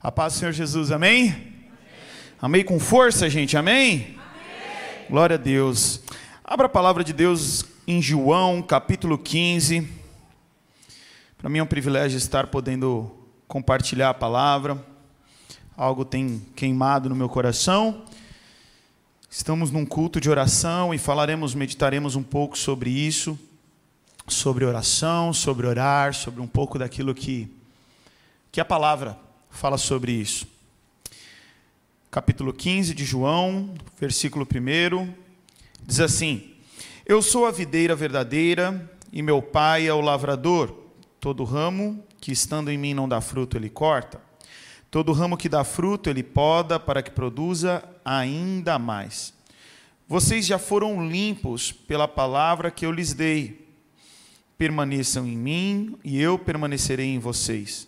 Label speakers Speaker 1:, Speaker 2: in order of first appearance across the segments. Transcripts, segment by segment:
Speaker 1: A paz do Senhor Jesus, amém? Amém, amém com força, gente, amém? amém? Glória a Deus. Abra a palavra de Deus em João, capítulo 15. Para mim é um privilégio estar podendo compartilhar a palavra. Algo tem queimado no meu coração. Estamos num culto de oração e falaremos, meditaremos um pouco sobre isso, sobre oração, sobre orar, sobre um pouco daquilo que que a palavra fala sobre isso. Capítulo 15 de João, versículo 1, diz assim: Eu sou a videira verdadeira e meu pai é o lavrador. Todo ramo que estando em mim não dá fruto, ele corta. Todo ramo que dá fruto, ele poda para que produza ainda mais. Vocês já foram limpos pela palavra que eu lhes dei. Permaneçam em mim e eu permanecerei em vocês.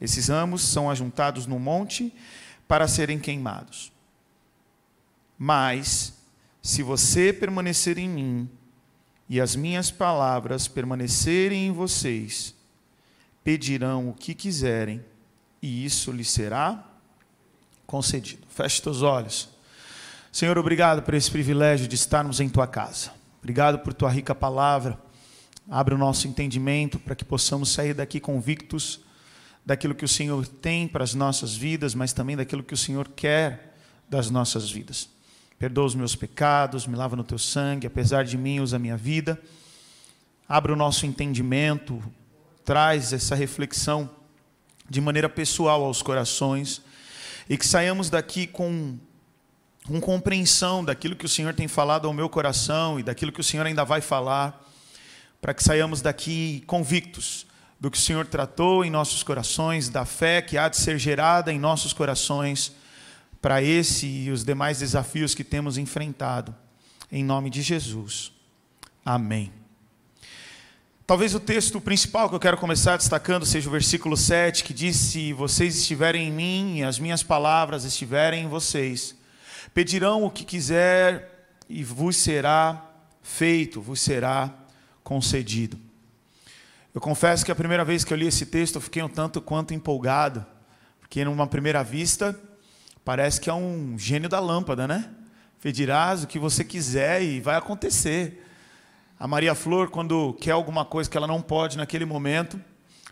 Speaker 1: Esses ramos são ajuntados no monte para serem queimados. Mas, se você permanecer em mim e as minhas palavras permanecerem em vocês, pedirão o que quiserem e isso lhes será concedido. Feche teus olhos. Senhor, obrigado por esse privilégio de estarmos em tua casa. Obrigado por tua rica palavra. Abre o nosso entendimento para que possamos sair daqui convictos daquilo que o Senhor tem para as nossas vidas, mas também daquilo que o Senhor quer das nossas vidas. Perdoa os meus pecados, me lava no teu sangue, apesar de mim, usa a minha vida. Abra o nosso entendimento, traz essa reflexão de maneira pessoal aos corações e que saiamos daqui com, com compreensão daquilo que o Senhor tem falado ao meu coração e daquilo que o Senhor ainda vai falar, para que saiamos daqui convictos do que o Senhor tratou em nossos corações, da fé que há de ser gerada em nossos corações para esse e os demais desafios que temos enfrentado. Em nome de Jesus. Amém. Talvez o texto principal que eu quero começar destacando seja o versículo 7, que diz: Se vocês estiverem em mim e as minhas palavras estiverem em vocês, pedirão o que quiser e vos será feito, vos será concedido. Eu confesso que a primeira vez que eu li esse texto eu fiquei um tanto quanto empolgado, porque numa primeira vista parece que é um gênio da lâmpada, né? Pedirás o que você quiser e vai acontecer. A Maria Flor, quando quer alguma coisa que ela não pode naquele momento,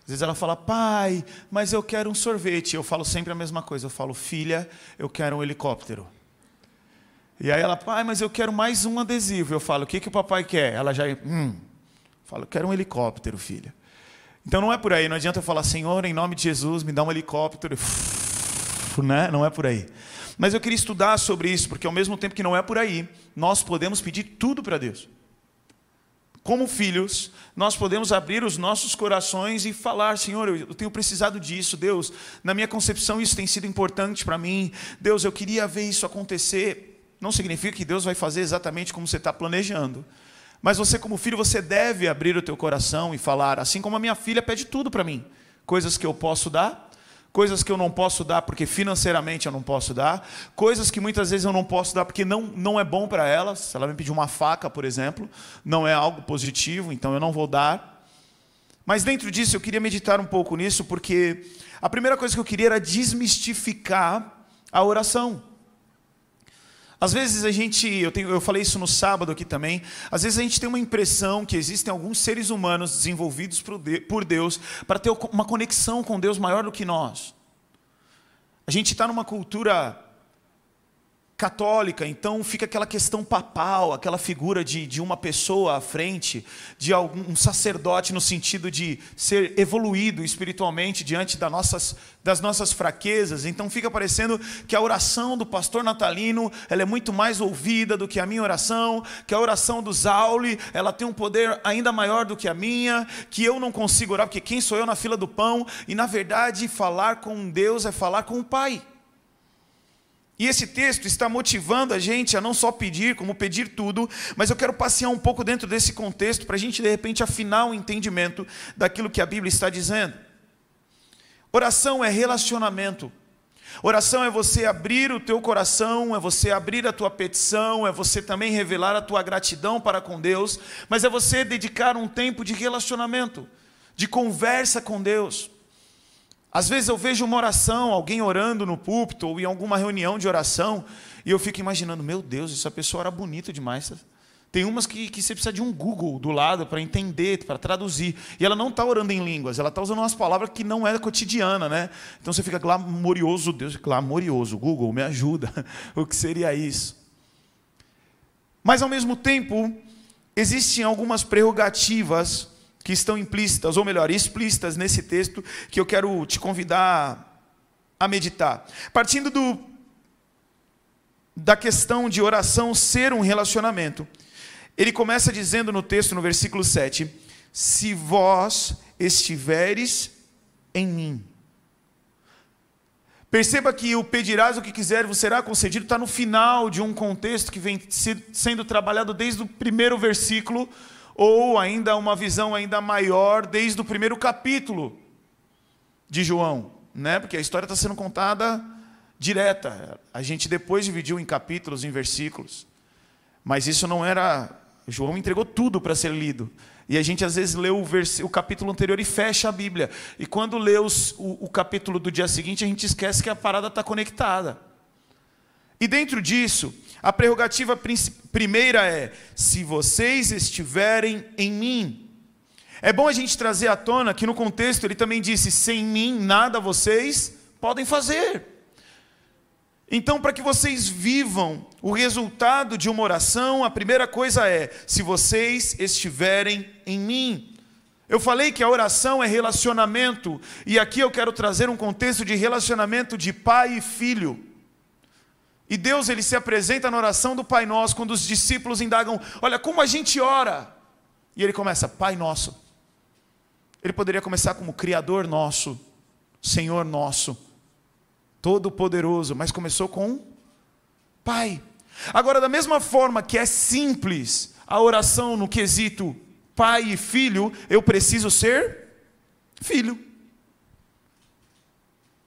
Speaker 1: às vezes ela fala, pai, mas eu quero um sorvete. Eu falo sempre a mesma coisa. Eu falo, filha, eu quero um helicóptero. E aí ela, pai, mas eu quero mais um adesivo. Eu falo, o que, que o papai quer? Ela já, hum, Fala, eu quero um helicóptero, filha. Então não é por aí, não adianta eu falar, Senhor, em nome de Jesus, me dá um helicóptero. Né? Não é por aí. Mas eu queria estudar sobre isso, porque ao mesmo tempo que não é por aí, nós podemos pedir tudo para Deus. Como filhos, nós podemos abrir os nossos corações e falar: Senhor, eu tenho precisado disso, Deus, na minha concepção isso tem sido importante para mim, Deus, eu queria ver isso acontecer. Não significa que Deus vai fazer exatamente como você está planejando, mas você, como filho, você deve abrir o teu coração e falar, assim como a minha filha pede tudo para mim: coisas que eu posso dar, coisas que eu não posso dar porque financeiramente eu não posso dar, coisas que muitas vezes eu não posso dar porque não, não é bom para ela. Se ela me pedir uma faca, por exemplo, não é algo positivo, então eu não vou dar. Mas dentro disso eu queria meditar um pouco nisso, porque a primeira coisa que eu queria era desmistificar a oração. Às vezes a gente, eu, tenho, eu falei isso no sábado aqui também, às vezes a gente tem uma impressão que existem alguns seres humanos desenvolvidos por Deus para ter uma conexão com Deus maior do que nós. A gente está numa cultura católica, então fica aquela questão papal, aquela figura de, de uma pessoa à frente, de algum um sacerdote no sentido de ser evoluído espiritualmente diante das nossas, das nossas fraquezas. Então fica parecendo que a oração do pastor natalino ela é muito mais ouvida do que a minha oração, que a oração do Zauli ela tem um poder ainda maior do que a minha, que eu não consigo orar porque quem sou eu na fila do pão? E na verdade falar com Deus é falar com o Pai. E esse texto está motivando a gente a não só pedir, como pedir tudo, mas eu quero passear um pouco dentro desse contexto para a gente, de repente, afinar o entendimento daquilo que a Bíblia está dizendo. Oração é relacionamento. Oração é você abrir o teu coração, é você abrir a tua petição, é você também revelar a tua gratidão para com Deus, mas é você dedicar um tempo de relacionamento, de conversa com Deus. Às vezes eu vejo uma oração, alguém orando no púlpito ou em alguma reunião de oração, e eu fico imaginando, meu Deus, essa pessoa era bonita demais. Tem umas que, que você precisa de um Google do lado para entender, para traduzir. E ela não está orando em línguas, ela está usando umas palavras que não é cotidiana, né? Então você fica glamorioso, Deus, glamorioso. Google, me ajuda. o que seria isso? Mas ao mesmo tempo, existem algumas prerrogativas que estão implícitas, ou melhor, explícitas nesse texto, que eu quero te convidar a meditar. Partindo do, da questão de oração ser um relacionamento, ele começa dizendo no texto, no versículo 7, se vós estiveres em mim. Perceba que o pedirás o que quiser, vos será concedido, está no final de um contexto que vem sendo trabalhado desde o primeiro versículo ou ainda uma visão ainda maior desde o primeiro capítulo de João, né? Porque a história está sendo contada direta. A gente depois dividiu em capítulos, em versículos. Mas isso não era. João entregou tudo para ser lido. E a gente às vezes lê o, vers... o capítulo anterior e fecha a Bíblia. E quando lê os... o, o capítulo do dia seguinte, a gente esquece que a parada está conectada. E dentro disso, a prerrogativa primeira é: se vocês estiverem em mim. É bom a gente trazer à tona que no contexto ele também disse: sem mim nada vocês podem fazer. Então, para que vocês vivam o resultado de uma oração, a primeira coisa é: se vocês estiverem em mim. Eu falei que a oração é relacionamento, e aqui eu quero trazer um contexto de relacionamento de pai e filho. E Deus ele se apresenta na oração do Pai Nosso quando os discípulos indagam: "Olha como a gente ora". E ele começa: "Pai Nosso". Ele poderia começar como criador nosso, Senhor nosso, todo poderoso, mas começou com Pai. Agora da mesma forma que é simples a oração no quesito pai e filho, eu preciso ser filho.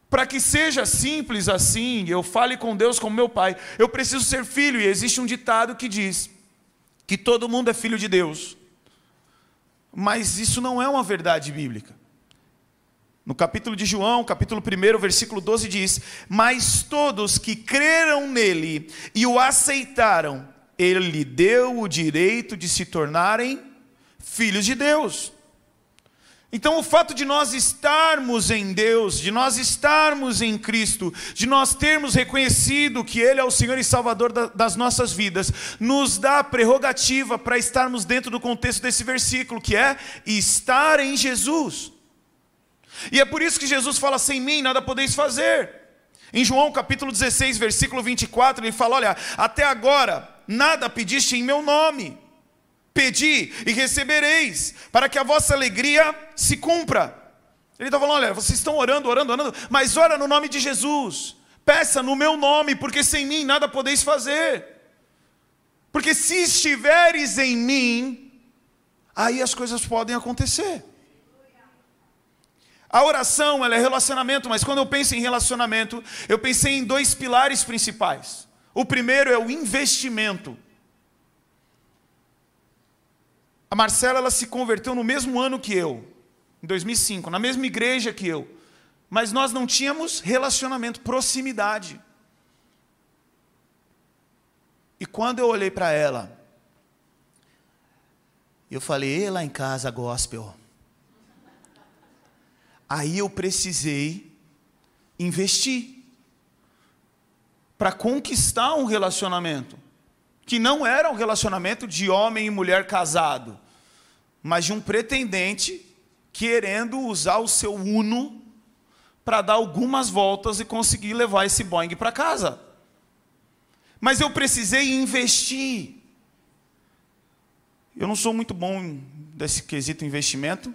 Speaker 1: Para que seja simples assim, eu fale com Deus como meu pai, eu preciso ser filho. E existe um ditado que diz que todo mundo é filho de Deus. Mas isso não é uma verdade bíblica. No capítulo de João, capítulo 1, versículo 12 diz: Mas todos que creram nele e o aceitaram, ele lhe deu o direito de se tornarem filhos de Deus. Então, o fato de nós estarmos em Deus, de nós estarmos em Cristo, de nós termos reconhecido que Ele é o Senhor e Salvador das nossas vidas, nos dá a prerrogativa para estarmos dentro do contexto desse versículo, que é estar em Jesus. E é por isso que Jesus fala: sem mim nada podeis fazer. Em João capítulo 16, versículo 24, ele fala: Olha, até agora nada pediste em meu nome. Pedi e recebereis, para que a vossa alegria se cumpra. Ele está falando: olha, vocês estão orando, orando, orando, mas ora no nome de Jesus. Peça no meu nome, porque sem mim nada podeis fazer. Porque se estiveres em mim, aí as coisas podem acontecer. A oração, ela é relacionamento, mas quando eu penso em relacionamento, eu pensei em dois pilares principais. O primeiro é o investimento. A Marcela ela se converteu no mesmo ano que eu, em 2005, na mesma igreja que eu. Mas nós não tínhamos relacionamento, proximidade. E quando eu olhei para ela, eu falei, lá em casa, gospel. Aí eu precisei investir para conquistar um relacionamento que não era um relacionamento de homem e mulher casado, mas de um pretendente querendo usar o seu Uno para dar algumas voltas e conseguir levar esse Boeing para casa. Mas eu precisei investir. Eu não sou muito bom desse quesito investimento,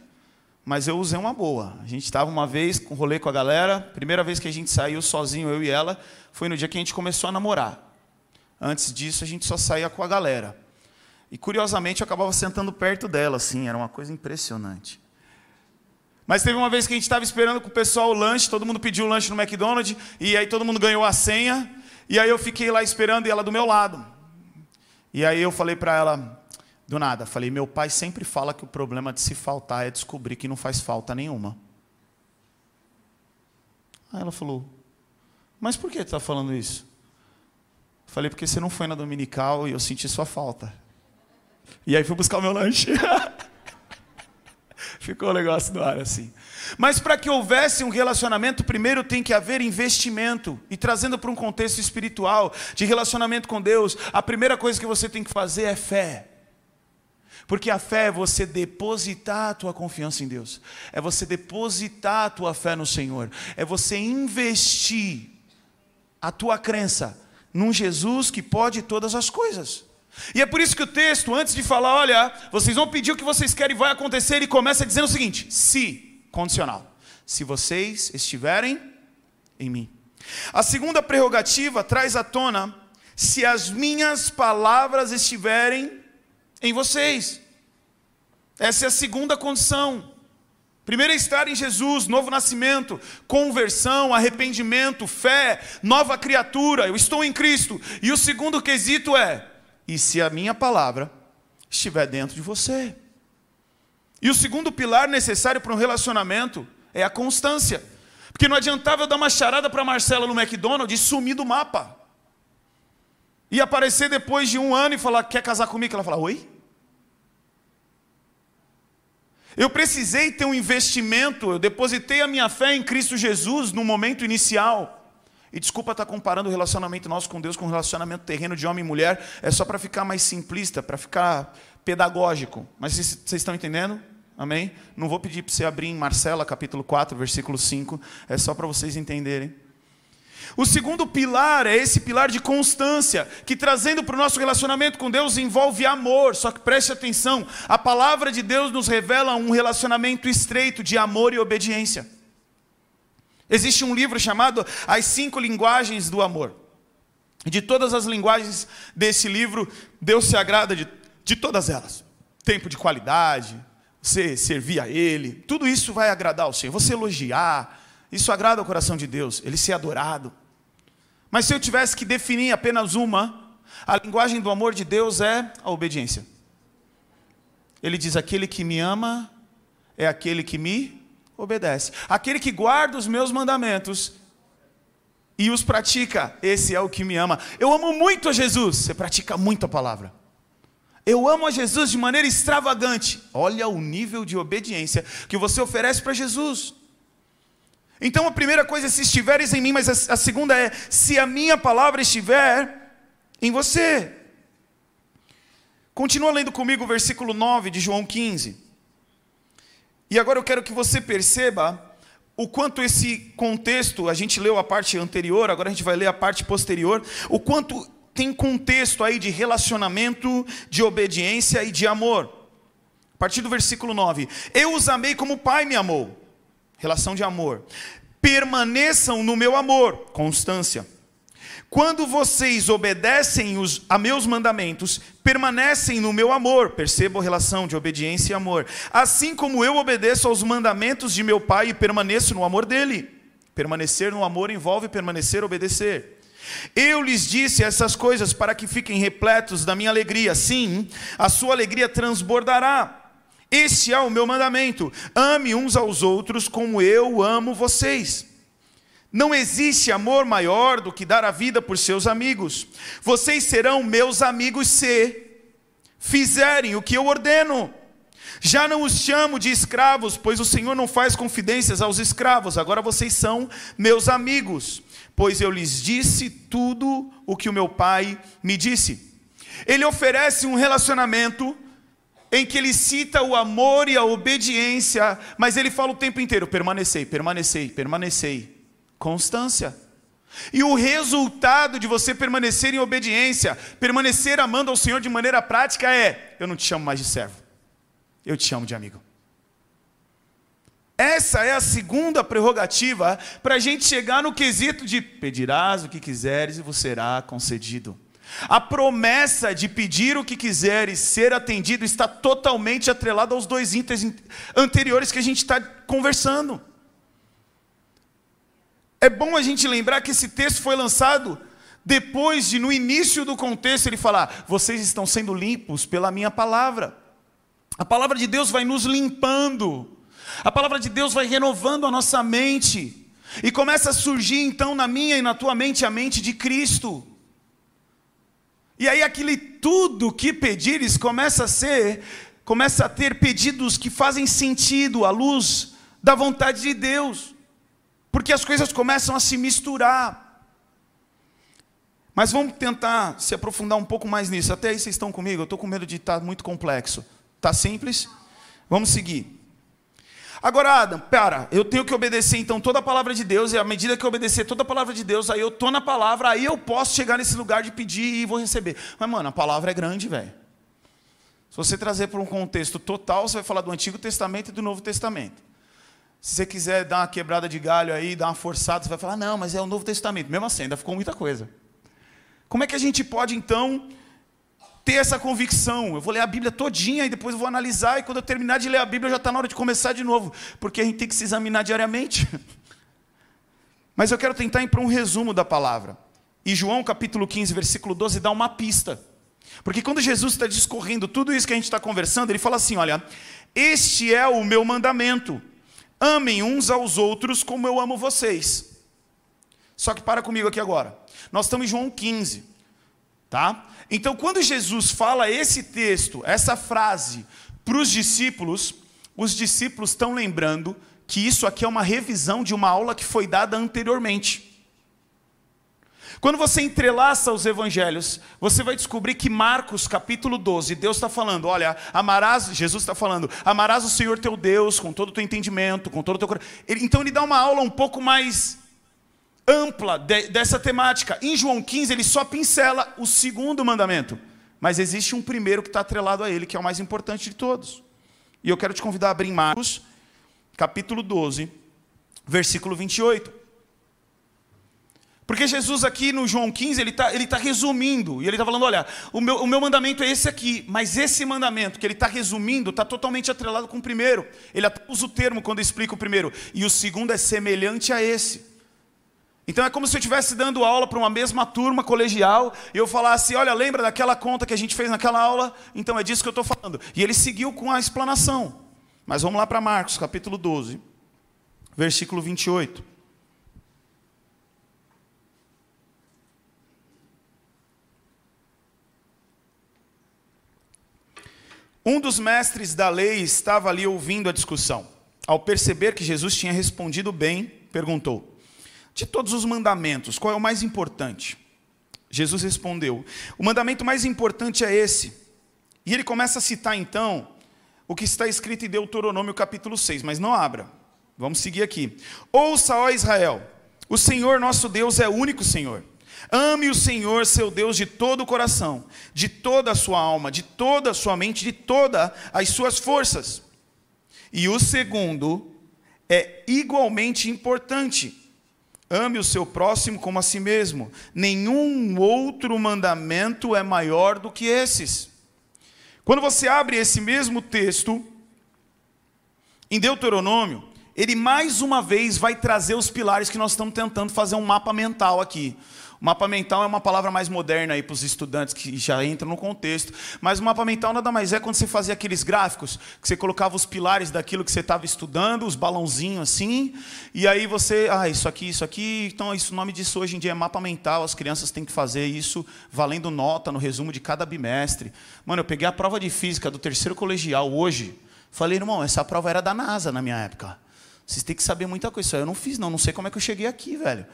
Speaker 1: mas eu usei uma boa. A gente estava uma vez com rolê com a galera, primeira vez que a gente saiu sozinho, eu e ela, foi no dia que a gente começou a namorar. Antes disso, a gente só saía com a galera. E curiosamente, eu acabava sentando perto dela, assim, era uma coisa impressionante. Mas teve uma vez que a gente estava esperando com o pessoal o lanche, todo mundo pediu o lanche no McDonald's, e aí todo mundo ganhou a senha, e aí eu fiquei lá esperando e ela do meu lado. E aí eu falei para ela, do nada, falei: meu pai sempre fala que o problema de se faltar é descobrir que não faz falta nenhuma. Aí ela falou: mas por que você está falando isso? Falei: porque você não foi na dominical e eu senti sua falta. E aí fui buscar o meu lanche. Ficou o negócio do ar assim. Mas para que houvesse um relacionamento, primeiro tem que haver investimento. E trazendo para um contexto espiritual, de relacionamento com Deus, a primeira coisa que você tem que fazer é fé. Porque a fé é você depositar a tua confiança em Deus, é você depositar a tua fé no Senhor, é você investir a tua crença num Jesus que pode todas as coisas. E é por isso que o texto, antes de falar, olha, vocês vão pedir o que vocês querem, vai acontecer, ele começa dizendo o seguinte: se, condicional, se vocês estiverem em mim. A segunda prerrogativa traz à tona se as minhas palavras estiverem em vocês. Essa é a segunda condição. Primeiro é estar em Jesus, novo nascimento, conversão, arrependimento, fé, nova criatura, eu estou em Cristo. E o segundo quesito é: e se a minha palavra estiver dentro de você? E o segundo pilar necessário para um relacionamento é a constância. Porque não adiantava eu dar uma charada para Marcela no McDonald's e sumir do mapa. E aparecer depois de um ano e falar, quer casar comigo? Ela fala, oi? Eu precisei ter um investimento, eu depositei a minha fé em Cristo Jesus no momento inicial. E desculpa estar comparando o relacionamento nosso com Deus com o relacionamento terreno de homem e mulher, é só para ficar mais simplista, para ficar pedagógico. Mas vocês, estão entendendo? Amém? Não vou pedir para você abrir em Marcela, capítulo 4, versículo 5, é só para vocês entenderem. O segundo pilar é esse pilar de constância, que trazendo para o nosso relacionamento com Deus envolve amor. Só que preste atenção, a palavra de Deus nos revela um relacionamento estreito de amor e obediência. Existe um livro chamado As Cinco Linguagens do Amor. De todas as linguagens desse livro, Deus se agrada de, de todas elas. Tempo de qualidade, você servir a Ele, tudo isso vai agradar ao Senhor. Você elogiar, isso agrada ao coração de Deus, Ele ser adorado. Mas se eu tivesse que definir apenas uma, a linguagem do amor de Deus é a obediência. Ele diz: aquele que me ama é aquele que me obedece. Aquele que guarda os meus mandamentos e os pratica, esse é o que me ama. Eu amo muito a Jesus, você pratica muito a palavra. Eu amo a Jesus de maneira extravagante. Olha o nível de obediência que você oferece para Jesus. Então a primeira coisa é se estiveres em mim, mas a, segunda é se a minha palavra estiver em você. Continua lendo comigo o versículo 9 de João 15. E agora eu quero que você perceba o quanto esse contexto, a gente leu a parte anterior, agora a gente vai ler a parte posterior, o quanto tem contexto aí de relacionamento, de obediência e de amor. A partir do versículo 9: Eu os amei como o Pai me amou relação de amor. Permaneçam no meu amor, constância. Quando vocês obedecem os, a meus mandamentos, permanecem no meu amor. Perceba a relação de obediência e amor. Assim como eu obedeço aos mandamentos de meu Pai e permaneço no amor dele. Permanecer no amor envolve permanecer, obedecer. Eu lhes disse essas coisas para que fiquem repletos da minha alegria. Sim, a sua alegria transbordará. Este é o meu mandamento: ame uns aos outros como eu amo vocês. Não existe amor maior do que dar a vida por seus amigos. Vocês serão meus amigos se fizerem o que eu ordeno. Já não os chamo de escravos, pois o Senhor não faz confidências aos escravos. Agora vocês são meus amigos, pois eu lhes disse tudo o que o meu Pai me disse. Ele oferece um relacionamento em que ele cita o amor e a obediência, mas ele fala o tempo inteiro: permanecei, permanecei, permanecei. Constância. E o resultado de você permanecer em obediência, permanecer amando ao Senhor de maneira prática é: eu não te chamo mais de servo, eu te chamo de amigo. Essa é a segunda prerrogativa para a gente chegar no quesito de pedirás o que quiseres e você será concedido. A promessa de pedir o que quiseres, ser atendido, está totalmente atrelada aos dois itens anteriores que a gente está conversando. É bom a gente lembrar que esse texto foi lançado depois de, no início do contexto, ele falar: vocês estão sendo limpos pela minha palavra. A palavra de Deus vai nos limpando, a palavra de Deus vai renovando a nossa mente, e começa a surgir então na minha e na tua mente a mente de Cristo. E aí aquele tudo que pedires começa a ser, começa a ter pedidos que fazem sentido à luz da vontade de Deus. Porque as coisas começam a se misturar. Mas vamos tentar se aprofundar um pouco mais nisso. Até aí vocês estão comigo? Eu estou com medo de estar tá muito complexo. Está simples? Vamos seguir. Agora, Adam, pera, eu tenho que obedecer então toda a palavra de Deus, e à medida que eu obedecer toda a palavra de Deus, aí eu estou na palavra, aí eu posso chegar nesse lugar de pedir e vou receber. Mas, mano, a palavra é grande, velho. Se você trazer para um contexto total, você vai falar do Antigo Testamento e do Novo Testamento. Se você quiser dar uma quebrada de galho aí, dar uma forçada, você vai falar, não, mas é o Novo Testamento. Mesmo assim, ainda ficou muita coisa. Como é que a gente pode, então, ter essa convicção. Eu vou ler a Bíblia todinha e depois eu vou analisar, e quando eu terminar de ler a Bíblia já está na hora de começar de novo, porque a gente tem que se examinar diariamente. Mas eu quero tentar ir para um resumo da palavra. E João capítulo 15, versículo 12, dá uma pista. Porque quando Jesus está discorrendo tudo isso que a gente está conversando, ele fala assim: olha, este é o meu mandamento. Amem uns aos outros como eu amo vocês. Só que para comigo aqui agora. Nós estamos em João 15, tá? Então, quando Jesus fala esse texto, essa frase para os discípulos, os discípulos estão lembrando que isso aqui é uma revisão de uma aula que foi dada anteriormente. Quando você entrelaça os evangelhos, você vai descobrir que Marcos capítulo 12, Deus está falando: olha, amarás, Jesus está falando, amarás o Senhor teu Deus com todo o teu entendimento, com todo o teu coração. Então ele dá uma aula um pouco mais ampla de, dessa temática. Em João 15, ele só pincela o segundo mandamento. Mas existe um primeiro que está atrelado a ele, que é o mais importante de todos. E eu quero te convidar a abrir Marcos, capítulo 12, versículo 28. Porque Jesus aqui no João 15, ele está ele tá resumindo, e ele está falando, olha, o meu, o meu mandamento é esse aqui, mas esse mandamento que ele está resumindo está totalmente atrelado com o primeiro. Ele usa o termo quando explica o primeiro, e o segundo é semelhante a esse. Então é como se eu estivesse dando aula para uma mesma turma colegial e eu falasse: Olha, lembra daquela conta que a gente fez naquela aula? Então é disso que eu estou falando. E ele seguiu com a explanação. Mas vamos lá para Marcos, capítulo 12, versículo 28. Um dos mestres da lei estava ali ouvindo a discussão. Ao perceber que Jesus tinha respondido bem, perguntou: de todos os mandamentos, qual é o mais importante? Jesus respondeu: O mandamento mais importante é esse. E ele começa a citar então o que está escrito em Deuteronômio capítulo 6, mas não abra. Vamos seguir aqui. Ouça, ó Israel, o Senhor nosso Deus é o único Senhor. Ame o Senhor, seu Deus, de todo o coração, de toda a sua alma, de toda a sua mente, de todas as suas forças. E o segundo é igualmente importante Ame o seu próximo como a si mesmo. Nenhum outro mandamento é maior do que esses. Quando você abre esse mesmo texto, em Deuteronômio, ele mais uma vez vai trazer os pilares que nós estamos tentando fazer um mapa mental aqui. Mapa mental é uma palavra mais moderna aí para os estudantes que já entram no contexto. Mas o mapa mental nada mais é quando você fazia aqueles gráficos, que você colocava os pilares daquilo que você estava estudando, os balãozinhos assim, e aí você, ah, isso aqui, isso aqui. Então, isso, o nome disso hoje em dia é mapa mental. As crianças têm que fazer isso valendo nota no resumo de cada bimestre. Mano, eu peguei a prova de física do terceiro colegial hoje. Falei, irmão, essa prova era da NASA na minha época. Vocês têm que saber muita coisa. Eu não fiz, não. Não sei como é que eu cheguei aqui, velho.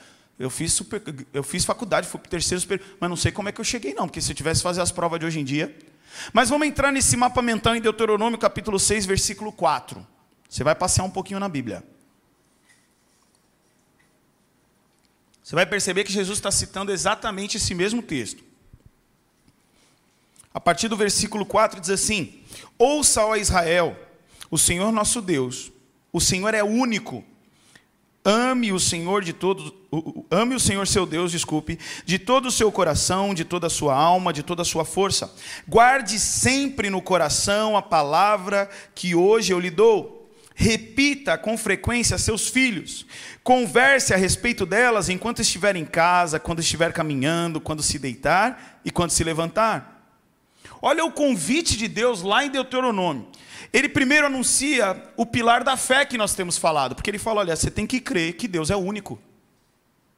Speaker 1: Eu fiz, super, eu fiz faculdade, fui para o terceiro superior, mas não sei como é que eu cheguei, não, porque se eu tivesse fazer as provas de hoje em dia. Mas vamos entrar nesse mapa mental em Deuteronômio capítulo 6, versículo 4. Você vai passear um pouquinho na Bíblia. Você vai perceber que Jesus está citando exatamente esse mesmo texto. A partir do versículo 4 diz assim: Ouça, ó Israel, o Senhor nosso Deus, O Senhor é único. Ame o Senhor de todo, ame o Senhor seu Deus, desculpe, de todo o seu coração, de toda a sua alma, de toda a sua força. Guarde sempre no coração a palavra que hoje eu lhe dou. Repita com frequência a seus filhos. Converse a respeito delas enquanto estiver em casa, quando estiver caminhando, quando se deitar e quando se levantar. Olha o convite de Deus lá em Deuteronômio. Ele primeiro anuncia o pilar da fé que nós temos falado, porque ele fala: olha, você tem que crer que Deus é único.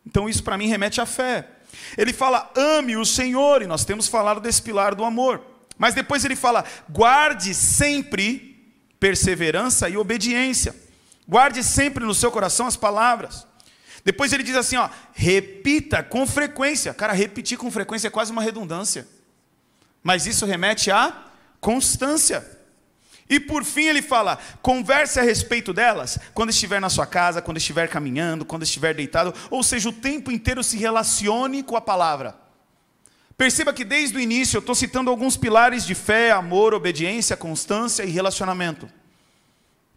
Speaker 1: Então isso para mim remete à fé. Ele fala: ame o Senhor, e nós temos falado desse pilar do amor. Mas depois ele fala: guarde sempre perseverança e obediência. Guarde sempre no seu coração as palavras. Depois ele diz assim, ó, repita com frequência. Cara, repetir com frequência é quase uma redundância. Mas isso remete à constância. E por fim ele fala: converse a respeito delas quando estiver na sua casa, quando estiver caminhando, quando estiver deitado, ou seja, o tempo inteiro se relacione com a palavra. Perceba que desde o início eu estou citando alguns pilares de fé, amor, obediência, constância e relacionamento.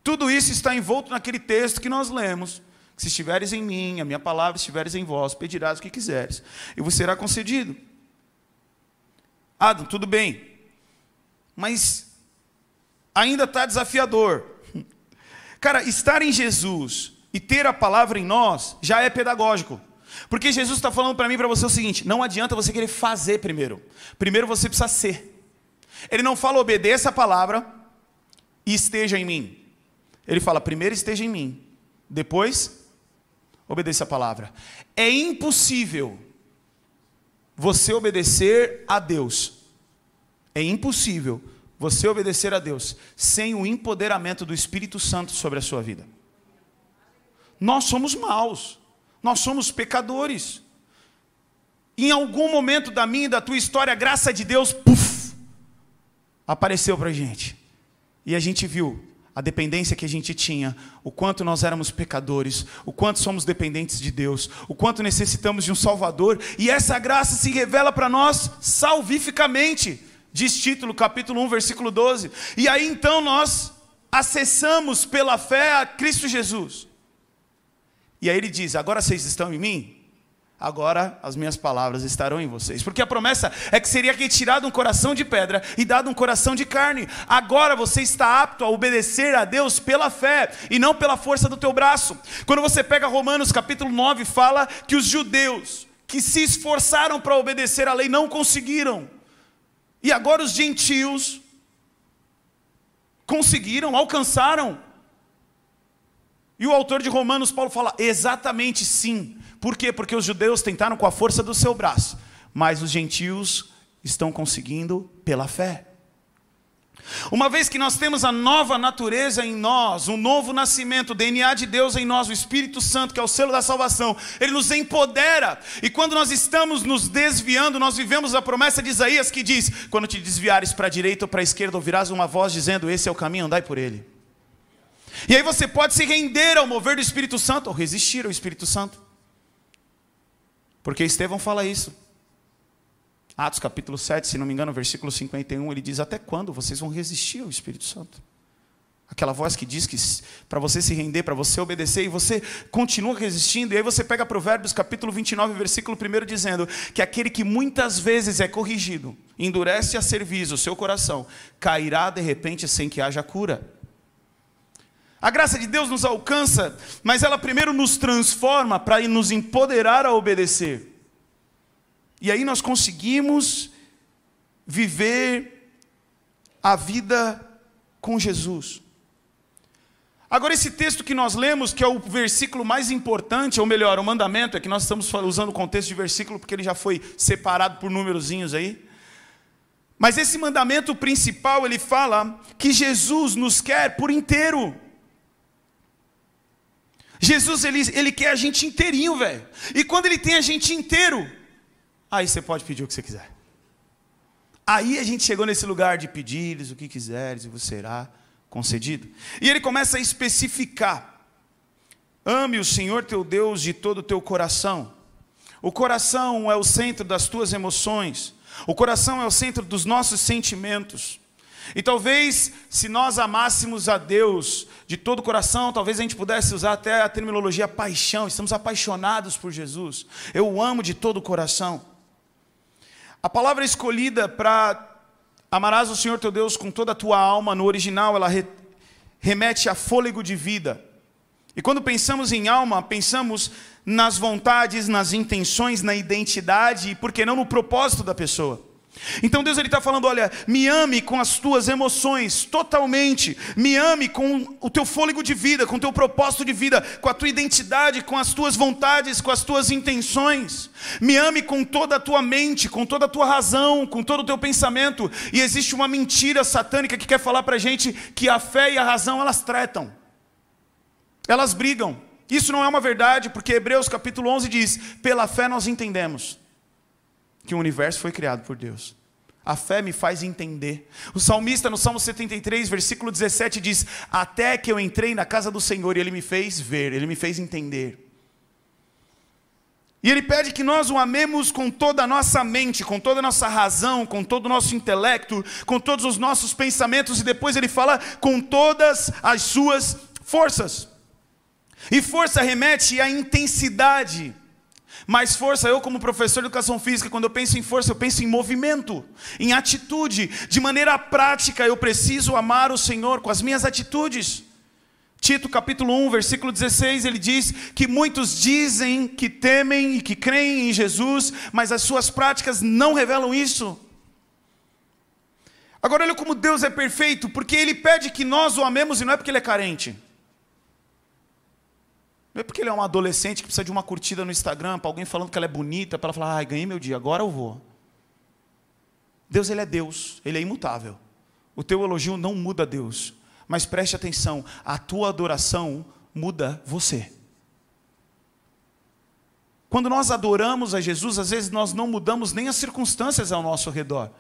Speaker 1: Tudo isso está envolto naquele texto que nós lemos. Se estiveres em mim, a minha palavra estiveres em vós, pedirás o que quiseres, e vos será concedido. Adam, tudo bem, mas ainda está desafiador. Cara, estar em Jesus e ter a palavra em nós já é pedagógico. Porque Jesus está falando para mim e para você o seguinte: não adianta você querer fazer primeiro. Primeiro você precisa ser. Ele não fala obedeça a palavra e esteja em mim. Ele fala primeiro esteja em mim, depois obedeça a palavra. É impossível você obedecer a Deus. É impossível você obedecer a Deus sem o empoderamento do Espírito Santo sobre a sua vida. Nós somos maus, nós somos pecadores. Em algum momento da minha e da tua história, a graça de Deus, puff, apareceu para a gente. E a gente viu a dependência que a gente tinha, o quanto nós éramos pecadores, o quanto somos dependentes de Deus, o quanto necessitamos de um Salvador, e essa graça se revela para nós salvificamente, diz título, capítulo 1, versículo 12. E aí então nós acessamos pela fé a Cristo Jesus. E aí ele diz: Agora vocês estão em mim? agora as minhas palavras estarão em vocês. Porque a promessa é que seria retirado um coração de pedra e dado um coração de carne. Agora você está apto a obedecer a Deus pela fé e não pela força do teu braço. Quando você pega Romanos capítulo 9, fala que os judeus que se esforçaram para obedecer à lei não conseguiram. E agora os gentios conseguiram, alcançaram. E o autor de Romanos, Paulo, fala exatamente sim por quê? Porque os judeus tentaram com a força do seu braço, mas os gentios estão conseguindo pela fé. Uma vez que nós temos a nova natureza em nós, um novo nascimento, o DNA de Deus em nós, o Espírito Santo, que é o selo da salvação, ele nos empodera. E quando nós estamos nos desviando, nós vivemos a promessa de Isaías que diz: quando te desviares para a direita ou para a esquerda, ouvirás uma voz dizendo: Esse é o caminho, andai por ele. E aí você pode se render ao mover do Espírito Santo ou resistir ao Espírito Santo. Porque Estevão fala isso. Atos capítulo 7, se não me engano, versículo 51, ele diz: Até quando vocês vão resistir ao Espírito Santo? Aquela voz que diz que para você se render, para você obedecer, e você continua resistindo. E aí você pega Provérbios capítulo 29, versículo 1, dizendo que aquele que muitas vezes é corrigido, endurece a serviço o seu coração, cairá de repente sem que haja cura. A graça de Deus nos alcança, mas ela primeiro nos transforma para nos empoderar a obedecer. E aí nós conseguimos viver a vida com Jesus. Agora, esse texto que nós lemos, que é o versículo mais importante, ou melhor, o mandamento, é que nós estamos usando o contexto de versículo porque ele já foi separado por númerozinhos aí. Mas esse mandamento principal, ele fala que Jesus nos quer por inteiro. Jesus, ele, ele quer a gente inteirinho, velho. E quando ele tem a gente inteiro, aí você pode pedir o que você quiser. Aí a gente chegou nesse lugar de pedires o que quiseres e você será concedido. E ele começa a especificar: ame o Senhor teu Deus de todo o teu coração. O coração é o centro das tuas emoções. O coração é o centro dos nossos sentimentos. E talvez, se nós amássemos a Deus de todo o coração, talvez a gente pudesse usar até a terminologia paixão. Estamos apaixonados por Jesus. Eu o amo de todo o coração. A palavra escolhida para amarás o Senhor teu Deus com toda a tua alma, no original ela re, remete a fôlego de vida. E quando pensamos em alma, pensamos nas vontades, nas intenções, na identidade e, por que não, no propósito da pessoa. Então Deus ele está falando, olha, me ame com as tuas emoções totalmente, me ame com o teu fôlego de vida, com o teu propósito de vida, com a tua identidade, com as tuas vontades, com as tuas intenções. Me ame com toda a tua mente, com toda a tua razão, com todo o teu pensamento. E existe uma mentira satânica que quer falar para a gente que a fé e a razão elas tretam, elas brigam. Isso não é uma verdade, porque Hebreus capítulo 11 diz: pela fé nós entendemos que o universo foi criado por Deus. A fé me faz entender. O salmista, no Salmo 73, versículo 17, diz: Até que eu entrei na casa do Senhor e Ele me fez ver, Ele me fez entender. E Ele pede que nós o amemos com toda a nossa mente, com toda a nossa razão, com todo o nosso intelecto, com todos os nossos pensamentos, e depois Ele fala com todas as suas forças. E força remete à intensidade mais força, eu, como professor de educação física, quando eu penso em força, eu penso em movimento, em atitude. De maneira prática, eu preciso amar o Senhor com as minhas atitudes. Tito capítulo 1, versículo 16, ele diz que muitos dizem que temem e que creem em Jesus, mas as suas práticas não revelam isso. Agora, olha como Deus é perfeito, porque Ele pede que nós o amemos e não é porque Ele é carente. Não é porque ele é um adolescente que precisa de uma curtida no Instagram, para alguém falando que ela é bonita, para ela falar, ai, ganhei meu dia, agora eu vou. Deus, ele é Deus, ele é imutável. O teu elogio não muda Deus. Mas preste atenção, a tua adoração muda você. Quando nós adoramos a Jesus, às vezes nós não mudamos nem as circunstâncias ao nosso redor.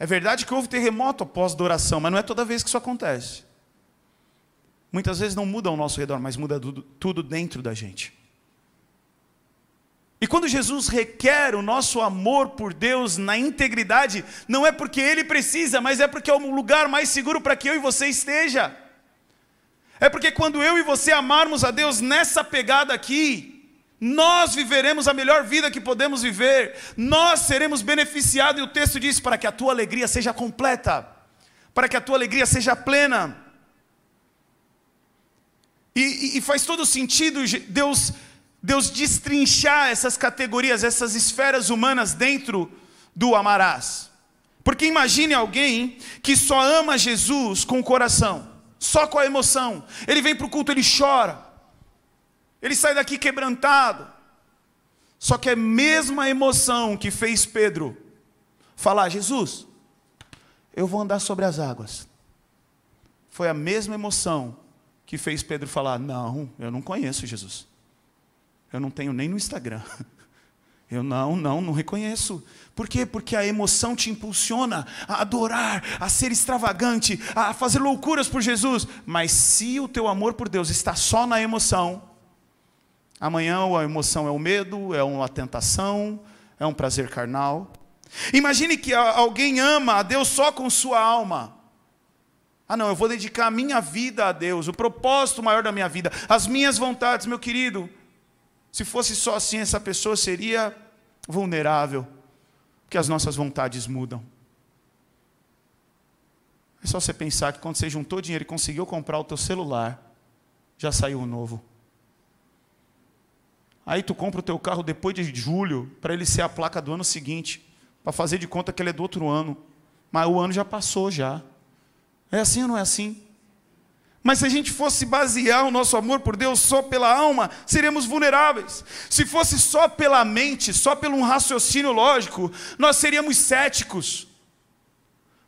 Speaker 1: É verdade que houve terremoto após adoração, mas não é toda vez que isso acontece. Muitas vezes não muda ao nosso redor, mas muda tudo, dentro da gente. E quando Jesus requer o nosso amor por Deus na integridade, não é porque Ele precisa, mas é porque é o lugar mais seguro para que eu e você esteja. É porque quando eu e você amarmos a Deus nessa pegada aqui, nós viveremos a melhor vida que podemos viver, nós seremos beneficiados, e o texto diz: para que a tua alegria seja completa, para que a tua alegria seja plena. E, e, faz todo sentido Deus, Deus destrinchar essas categorias, essas esferas humanas dentro do amarás. Porque imagine alguém que só ama Jesus com o coração, só com a emoção. Ele vem para o culto, ele chora. Ele sai daqui quebrantado. Só que é a mesma emoção que fez Pedro falar: Jesus, eu vou andar sobre as águas. Foi a mesma emoção que fez Pedro falar: Não, eu não conheço Jesus. Eu não tenho nem no Instagram. Eu não, não, não reconheço. Por quê? Porque a emoção te impulsiona a adorar, a ser extravagante, a fazer loucuras por Jesus. Mas se o teu amor por Deus está só na emoção, amanhã a emoção é o medo, é uma tentação, é um prazer carnal. Imagine que alguém ama a Deus só com sua alma. Ah, não, eu vou dedicar a minha vida a Deus, o propósito maior da minha vida, as minhas vontades, meu querido. Se fosse só assim, essa pessoa seria vulnerável, porque as nossas vontades mudam. É só você pensar que quando você juntou dinheiro e conseguiu comprar o teu celular, já saiu um novo. Aí tu compra o teu carro depois de julho, para ele ser a placa do ano seguinte, para fazer de conta que ele é do outro ano. Mas o ano já passou já. É assim ou não é assim? Mas se a gente fosse basear o nosso amor por Deus só pela alma, seríamos vulneráveis. Se fosse só pela mente, só pelo um raciocínio lógico, nós seríamos céticos.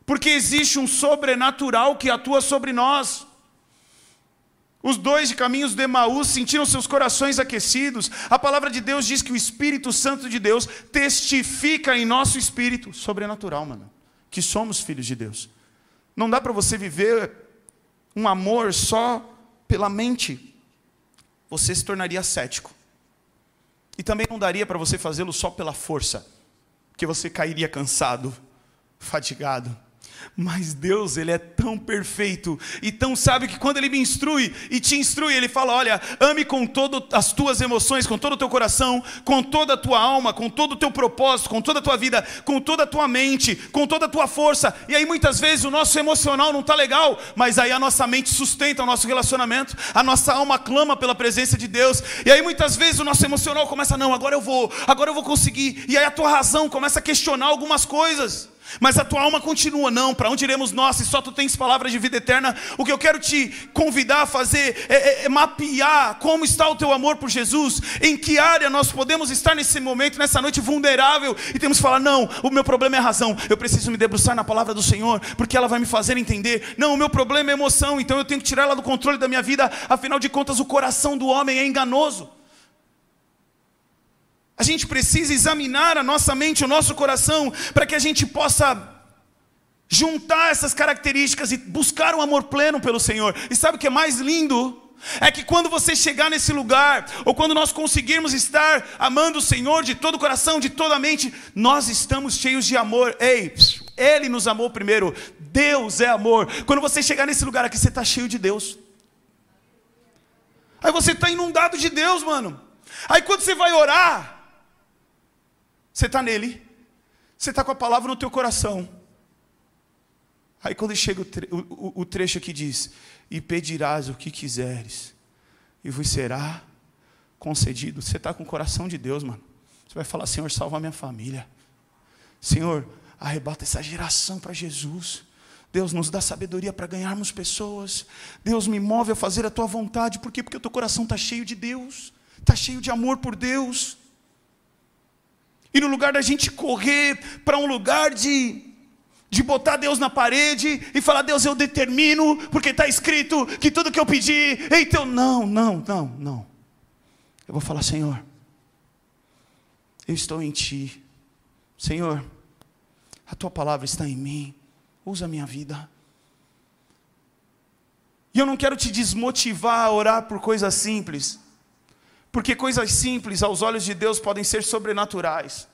Speaker 1: Porque existe um sobrenatural que atua sobre nós. Os dois de caminhos de Emaús sentiram seus corações aquecidos. A palavra de Deus diz que o Espírito Santo de Deus testifica em nosso espírito sobrenatural, mano, que somos filhos de Deus. Não dá para você viver um amor só pela mente. Você se tornaria cético. E também não daria para você fazê-lo só pela força, porque você cairia cansado, fatigado.
Speaker 2: Mas Deus, Ele é tão perfeito e tão sábio que quando Ele me instrui e te instrui, Ele fala: olha, ame com todas as tuas emoções, com todo o teu coração, com toda a tua alma, com todo o teu propósito, com toda a tua vida, com toda a tua mente, com toda a tua força. E aí muitas vezes o nosso emocional não está legal, mas aí a nossa mente sustenta o nosso relacionamento, a nossa alma clama pela presença de Deus. E aí muitas vezes o nosso emocional começa: não, agora eu vou, agora eu vou conseguir. E aí a tua razão começa a questionar algumas coisas. Mas a tua alma continua, não, para onde iremos nós, se só tu tens palavras de vida eterna? O que eu quero te convidar a fazer é, é, é, mapear como está o teu amor por Jesus, em que área nós podemos estar nesse momento, nessa noite vulnerável, e temos que falar: não, o meu problema é razão, eu preciso me debruçar na palavra do Senhor, porque ela vai me fazer entender. Não, o meu problema é emoção, então eu tenho que tirar ela do controle da minha vida, afinal de contas, o coração do homem é enganoso. A gente precisa examinar a nossa mente, o nosso coração, para que a gente possa juntar essas características e buscar um amor pleno pelo Senhor. E sabe o que é mais lindo? É que quando você chegar nesse lugar, ou quando nós conseguirmos estar amando o Senhor de todo o coração, de toda a mente, nós estamos cheios de amor. Ei, Ele nos amou primeiro. Deus é amor. Quando você chegar nesse lugar aqui, você está cheio de Deus. Aí você está inundado de Deus, mano. Aí quando você vai orar, você está nele, você está com a palavra no teu coração. Aí quando chega o, tre o, o trecho que diz: E pedirás o que quiseres, e vos será concedido. Você está com o coração de Deus, mano. Você vai falar: Senhor, salva a minha família. Senhor, arrebata essa geração para Jesus. Deus nos dá sabedoria para ganharmos pessoas. Deus me move a fazer a tua vontade. Por quê? Porque o teu coração está cheio de Deus, está cheio de amor por Deus. E no lugar da gente correr para um lugar de, de botar Deus na parede e falar, Deus, eu determino, porque está escrito que tudo que eu pedi, então, não, não, não, não. Eu vou falar, Senhor, eu estou em Ti. Senhor, a Tua palavra está em mim, usa a minha vida. E eu não quero te desmotivar a orar por coisas simples. Porque coisas simples aos olhos de Deus podem ser sobrenaturais.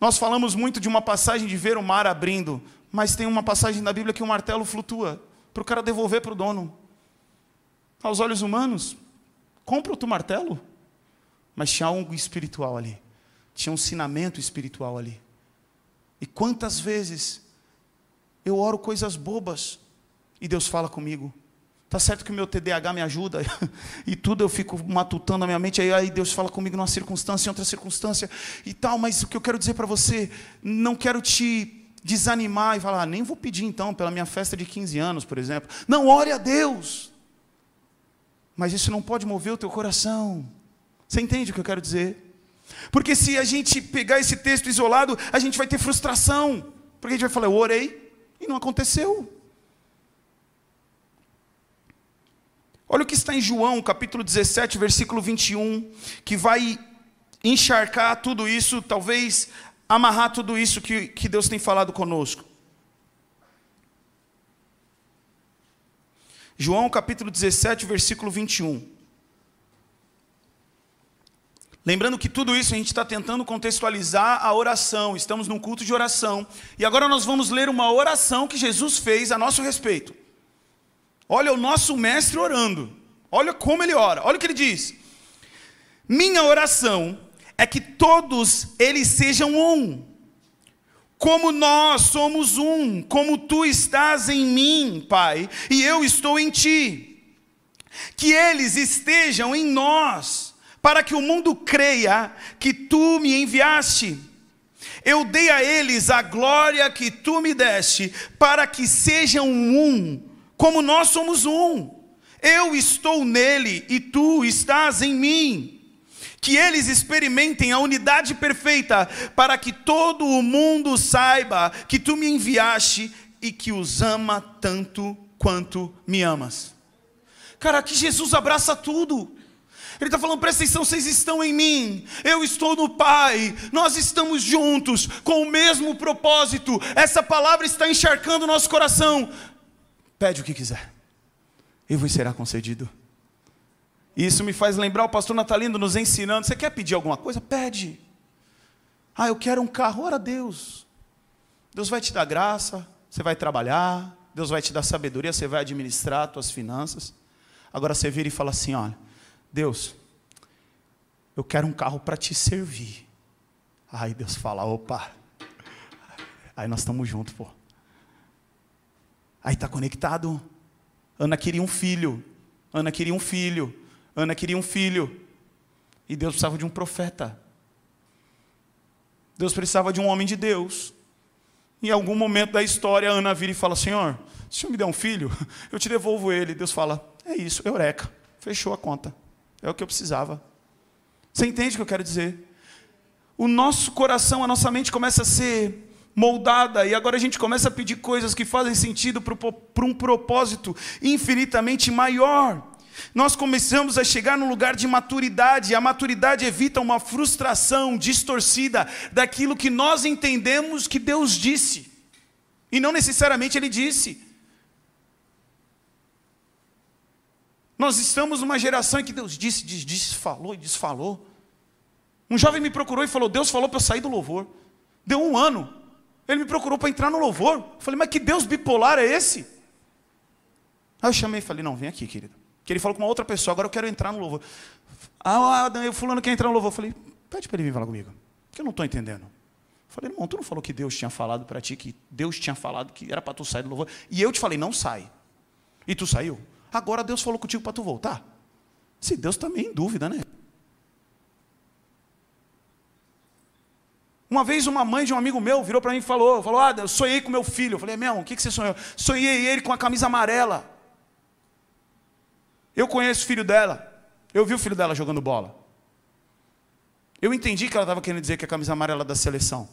Speaker 2: Nós falamos muito de uma passagem de ver o mar abrindo, mas tem uma passagem na Bíblia que o martelo flutua para o cara devolver para o dono. Aos olhos humanos, compra outro martelo. Mas tinha algo espiritual ali. Tinha um ensinamento espiritual ali. E quantas vezes eu oro coisas bobas e Deus fala comigo. Tá certo que o meu TDAH me ajuda e tudo eu fico matutando a minha mente, aí, aí Deus fala comigo numa circunstância, em outra circunstância e tal, mas o que eu quero dizer para você, não quero te desanimar e falar, ah, nem vou pedir então pela minha festa de 15 anos, por exemplo. Não, ore a Deus. Mas isso não pode mover o teu coração. Você entende o que eu quero dizer? Porque se a gente pegar esse texto isolado, a gente vai ter frustração. Porque a gente vai falar, eu orei e não aconteceu. Olha o que está em João, capítulo 17, versículo 21, que vai encharcar tudo isso, talvez amarrar tudo isso que, que Deus tem falado conosco. João capítulo 17, versículo 21. Lembrando que tudo isso a gente está tentando contextualizar a oração, estamos num culto de oração, e agora nós vamos ler uma oração que Jesus fez a nosso respeito. Olha o nosso mestre orando. Olha como ele ora. Olha o que ele diz. Minha oração é que todos eles sejam um. Como nós somos um, como tu estás em mim, Pai, e eu estou em ti. Que eles estejam em nós, para que o mundo creia que tu me enviaste. Eu dei a eles a glória que tu me deste, para que sejam um como nós somos um. Eu estou nele e tu estás em mim. Que eles experimentem a unidade perfeita, para que todo o mundo saiba que tu me enviaste e que os ama tanto quanto me amas. Cara, aqui Jesus abraça tudo. Ele está falando, presta atenção, vocês estão em mim, eu estou no Pai, nós estamos juntos, com o mesmo propósito. Essa palavra está encharcando o nosso coração. Pede o que quiser, e vos será concedido. Isso me faz lembrar o pastor Natalino nos ensinando: você quer pedir alguma coisa? Pede. Ah, eu quero um carro, ora a Deus. Deus vai te dar graça, você vai trabalhar, Deus vai te dar sabedoria, você vai administrar as tuas finanças. Agora você vira e fala assim: olha, Deus, eu quero um carro para te servir. Aí Deus fala: opa, aí nós estamos juntos, pô. Aí está conectado. Ana queria um filho. Ana queria um filho. Ana queria um filho. E Deus precisava de um profeta. Deus precisava de um homem de Deus. Em algum momento da história, Ana vira e fala: Senhor, se o senhor me der um filho, eu te devolvo ele. Deus fala: É isso, eureka. Fechou a conta. É o que eu precisava. Você entende o que eu quero dizer? O nosso coração, a nossa mente começa a ser moldada, e agora a gente começa a pedir coisas que fazem sentido para um propósito infinitamente maior. Nós começamos a chegar num lugar de maturidade, e a maturidade evita uma frustração distorcida daquilo que nós entendemos que Deus disse, e não necessariamente Ele disse. Nós estamos numa geração em que Deus disse, disse, disse, falou e desfalou. Um jovem me procurou e falou: Deus falou para eu sair do louvor. Deu um ano. Ele me procurou para entrar no louvor. Eu falei, mas que Deus bipolar é esse? Aí eu chamei e falei, não, vem aqui, querido. Que ele falou com uma outra pessoa, agora eu quero entrar no louvor. Ah, o fulano quer entrar no louvor. Eu falei, pede para ele vir falar comigo. Que eu não estou entendendo. Eu falei, irmão, tu não falou que Deus tinha falado para ti, que Deus tinha falado que era para tu sair do louvor. E eu te falei, não sai. E tu saiu. Agora Deus falou contigo para tu voltar. Se Deus também tá em dúvida, né? Uma vez uma mãe de um amigo meu virou para mim e falou, falou, ah, eu sonhei com meu filho. Eu falei, meu, o que, que você sonhou? Sonhei ele com a camisa amarela. Eu conheço o filho dela. Eu vi o filho dela jogando bola. Eu entendi que ela estava querendo dizer que é a camisa amarela da seleção.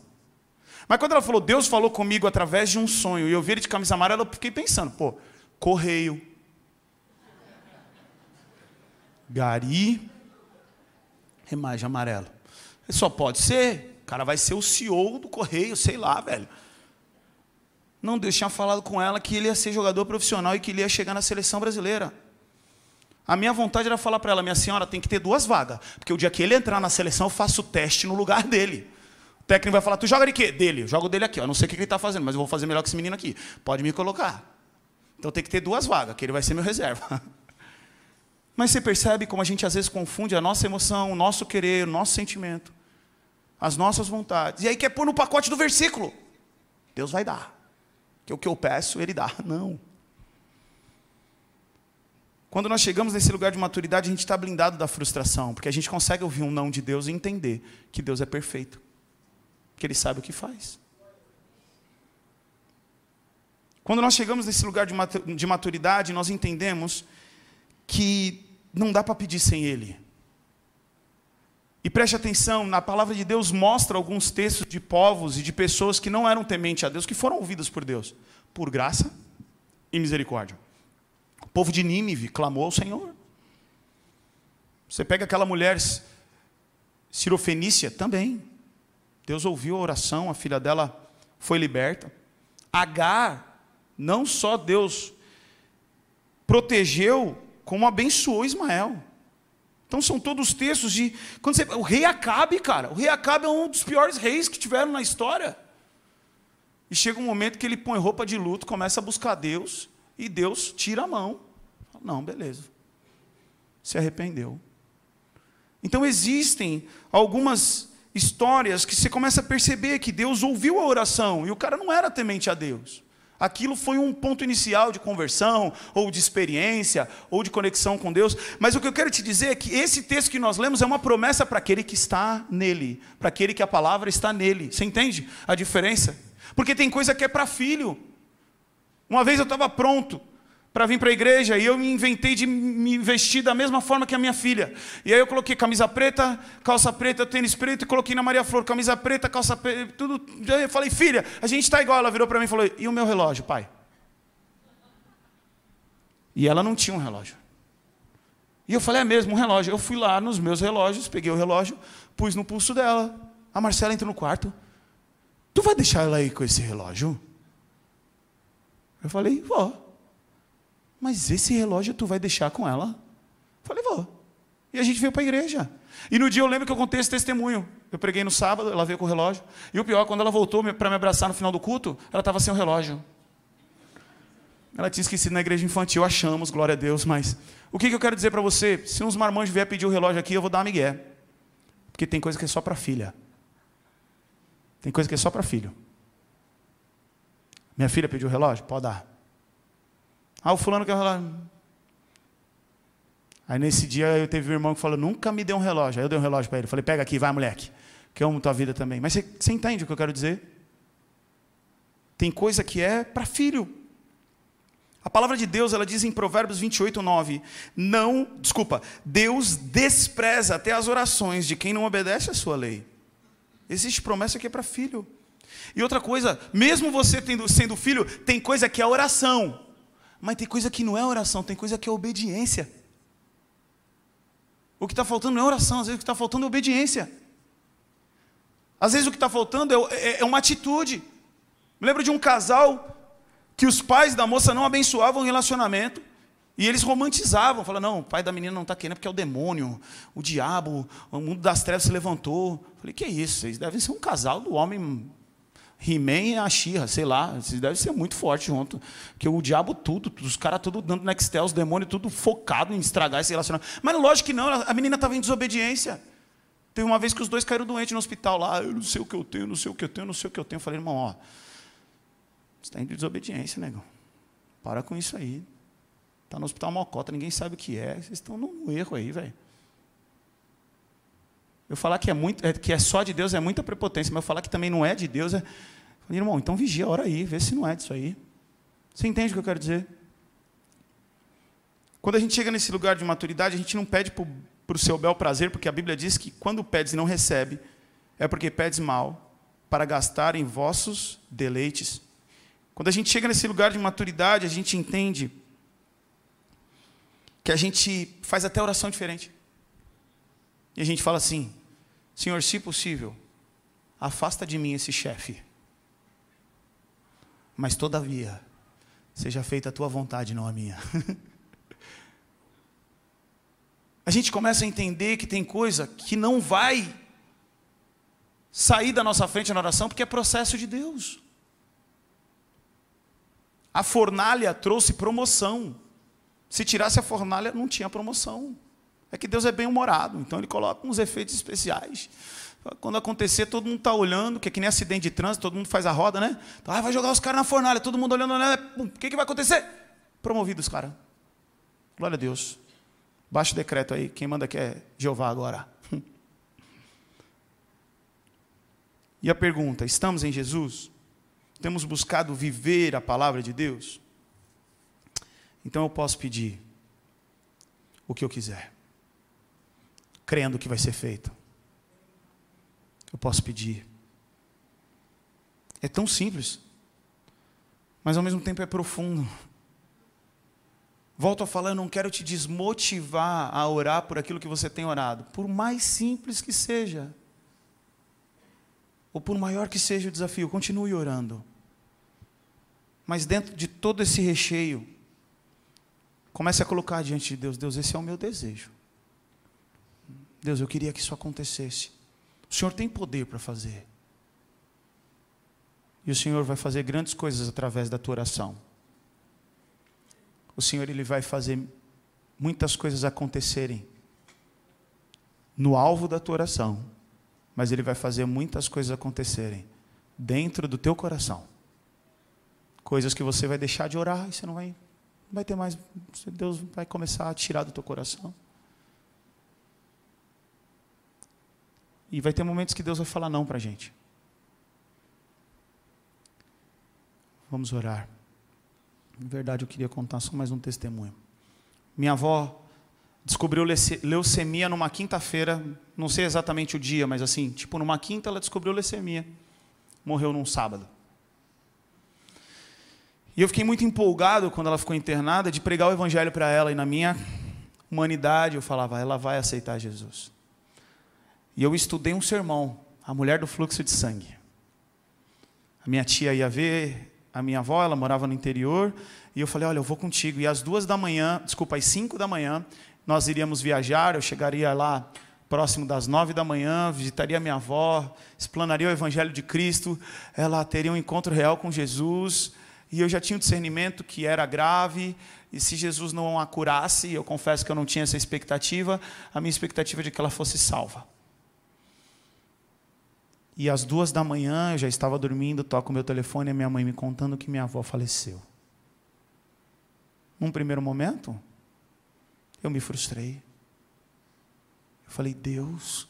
Speaker 2: Mas quando ela falou, Deus falou comigo através de um sonho, e eu vi ele de camisa amarela, eu fiquei pensando, pô, correio. Gari, remagem amarelo. Só pode ser cara vai ser o CEO do Correio, sei lá, velho. Não, Deus tinha falado com ela que ele ia ser jogador profissional e que ele ia chegar na seleção brasileira. A minha vontade era falar para ela, minha senhora, tem que ter duas vagas. Porque o dia que ele entrar na seleção, eu faço o teste no lugar dele. O técnico vai falar, tu joga de quê? Dele. Eu jogo dele aqui. Eu não sei o que ele está fazendo, mas eu vou fazer melhor que esse menino aqui. Pode me colocar. Então tem que ter duas vagas, que ele vai ser meu reserva. Mas você percebe como a gente às vezes confunde a nossa emoção, o nosso querer, o nosso sentimento as nossas vontades. E aí quer pôr no pacote do versículo. Deus vai dar. Que o que eu peço, Ele dá. Não. Quando nós chegamos nesse lugar de maturidade, a gente está blindado da frustração, porque a gente consegue ouvir um não de Deus e entender que Deus é perfeito, que Ele sabe o que faz. Quando nós chegamos nesse lugar de maturidade, nós entendemos que não dá para pedir sem Ele. E preste atenção, na palavra de Deus mostra alguns textos de povos e de pessoas que não eram tementes a Deus, que foram ouvidas por Deus, por graça e misericórdia. O povo de Nínive clamou ao Senhor. Você pega aquela mulher cirofenícia, também. Deus ouviu a oração, a filha dela foi liberta. Agar, não só Deus protegeu, como abençoou Ismael. Então são todos textos de. Quando você, o rei Acabe, cara. O rei Acabe é um dos piores reis que tiveram na história. E chega um momento que ele põe roupa de luto, começa a buscar Deus, e Deus tira a mão. Não, beleza. Se arrependeu. Então existem algumas histórias que você começa a perceber que Deus ouviu a oração e o cara não era temente a Deus. Aquilo foi um ponto inicial de conversão, ou de experiência, ou de conexão com Deus. Mas o que eu quero te dizer é que esse texto que nós lemos é uma promessa para aquele que está nele, para aquele que a palavra está nele. Você entende a diferença? Porque tem coisa que é para filho. Uma vez eu estava pronto para vir para a igreja e eu me inventei de me vestir da mesma forma que a minha filha. E aí eu coloquei camisa preta, calça preta, tênis preto e coloquei na Maria Flor camisa preta, calça preta, tudo. Eu falei, filha, a gente está igual. Ela virou para mim e falou: e o meu relógio, pai? E ela não tinha um relógio. E eu falei: é mesmo, um relógio. Eu fui lá nos meus relógios, peguei o relógio, pus no pulso dela. A Marcela entrou no quarto. Tu vai deixar ela aí com esse relógio? Eu falei: vou. Mas esse relógio tu vai deixar com ela? Falei, vou. E a gente veio para a igreja. E no dia eu lembro que eu contei esse testemunho. Eu preguei no sábado, ela veio com o relógio. E o pior, quando ela voltou para me abraçar no final do culto, ela estava sem o relógio. Ela tinha esquecido na igreja infantil, achamos, glória a Deus, mas o que, que eu quero dizer para você? Se uns marmanjos vier pedir o relógio aqui, eu vou dar uma migué. Porque tem coisa que é só para filha. Tem coisa que é só para filho. Minha filha pediu o relógio? Pode dar. Ah, o fulano quer o relógio. Aí nesse dia eu teve um irmão que falou: nunca me deu um relógio. Aí eu dei um relógio para ele. Falei: pega aqui, vai, moleque. Que eu amo tua vida também. Mas você, você entende o que eu quero dizer? Tem coisa que é para filho. A palavra de Deus, ela diz em Provérbios 28, 9: Não, desculpa, Deus despreza até as orações de quem não obedece à sua lei. Existe promessa que é para filho. E outra coisa, mesmo você tendo, sendo filho, tem coisa que é oração, mas tem coisa que não é oração, tem coisa que é obediência. O que está faltando não é oração, às vezes o que está faltando é obediência. Às vezes o que está faltando é, é, é uma atitude. Me lembro de um casal que os pais da moça não abençoavam o relacionamento. E eles romantizavam, falavam, não, o pai da menina não está querendo porque é o demônio, o diabo, o mundo das trevas se levantou. falei, que isso? Vocês devem ser um casal do homem He-Man e a Xirra, sei lá, devem ser muito fortes junto. Porque o diabo tudo, os caras tudo dando Nextel, os demônios tudo focado em estragar esse relacionamento. Mas lógico que não, a menina estava em desobediência. Teve uma vez que os dois caíram doentes no hospital lá, eu não sei o que eu tenho, não sei o que eu tenho, não sei o que eu tenho. Eu falei, irmão, ó, você está em desobediência, negão. Para com isso aí. Está no hospital Mocota, ninguém sabe o que é. Vocês estão no erro aí, velho. Eu falar que é, muito, é, que é só de Deus é muita prepotência, mas eu falar que também não é de Deus é. Falei, irmão, então vigia a hora aí, vê se não é disso aí. Você entende o que eu quero dizer? Quando a gente chega nesse lugar de maturidade, a gente não pede para o seu bel prazer, porque a Bíblia diz que quando pedes e não recebe, é porque pedes mal, para gastar em vossos deleites. Quando a gente chega nesse lugar de maturidade, a gente entende que a gente faz até oração diferente. E a gente fala assim: Senhor, se possível, afasta de mim esse chefe. Mas todavia, seja feita a tua vontade, não a minha. a gente começa a entender que tem coisa que não vai sair da nossa frente na oração, porque é processo de Deus. A fornalha trouxe promoção. Se tirasse a fornalha, não tinha promoção. É que Deus é bem humorado, então ele coloca uns efeitos especiais. Quando acontecer, todo mundo está olhando, que é que nem acidente de trânsito, todo mundo faz a roda, né? Ah, vai jogar os caras na fornalha, todo mundo olhando, né? O que, que vai acontecer? Promovidos, cara. Glória a Deus. Baixa o decreto aí, quem manda aqui é Jeová agora. E a pergunta: estamos em Jesus? Temos buscado viver a palavra de Deus? Então eu posso pedir o que eu quiser, crendo que vai ser feito. Eu posso pedir. É tão simples, mas ao mesmo tempo é profundo. Volto a falar, eu não quero te desmotivar a orar por aquilo que você tem orado, por mais simples que seja, ou por maior que seja o desafio, continue orando. Mas dentro de todo esse recheio, Comece a colocar diante de Deus: Deus, esse é o meu desejo. Deus, eu queria que isso acontecesse. O Senhor tem poder para fazer. E o Senhor vai fazer grandes coisas através da tua oração. O Senhor ele vai fazer muitas coisas acontecerem no alvo da tua oração, mas ele vai fazer muitas coisas acontecerem dentro do teu coração. Coisas que você vai deixar de orar e você não vai vai ter mais. Deus vai começar a tirar do teu coração. E vai ter momentos que Deus vai falar não para a gente. Vamos orar. Na verdade, eu queria contar só mais um testemunho. Minha avó descobriu leucemia numa quinta-feira, não sei exatamente o dia, mas assim, tipo numa quinta ela descobriu leucemia. Morreu num sábado. E eu fiquei muito empolgado quando ela ficou internada de pregar o evangelho para ela e na minha humanidade eu falava, ela vai aceitar Jesus. E eu estudei um sermão, a mulher do fluxo de sangue. A minha tia ia ver a minha avó, ela morava no interior, e eu falei, olha, eu vou contigo. E às duas da manhã, desculpa, às cinco da manhã, nós iríamos viajar, eu chegaria lá próximo das nove da manhã, visitaria minha avó, explanaria o Evangelho de Cristo, ela teria um encontro real com Jesus, E eu já tinha o discernimento que era grave, e se Jesus não a curasse, eu confesso que eu não tinha essa expectativa, a minha expectativa é de que ela fosse salva. E às duas da manhã, eu já estava dormindo, toco meu telefone e a minha mãe me contando que minha avó faleceu. Num primeiro momento, eu me frustrei. Eu falei, Deus,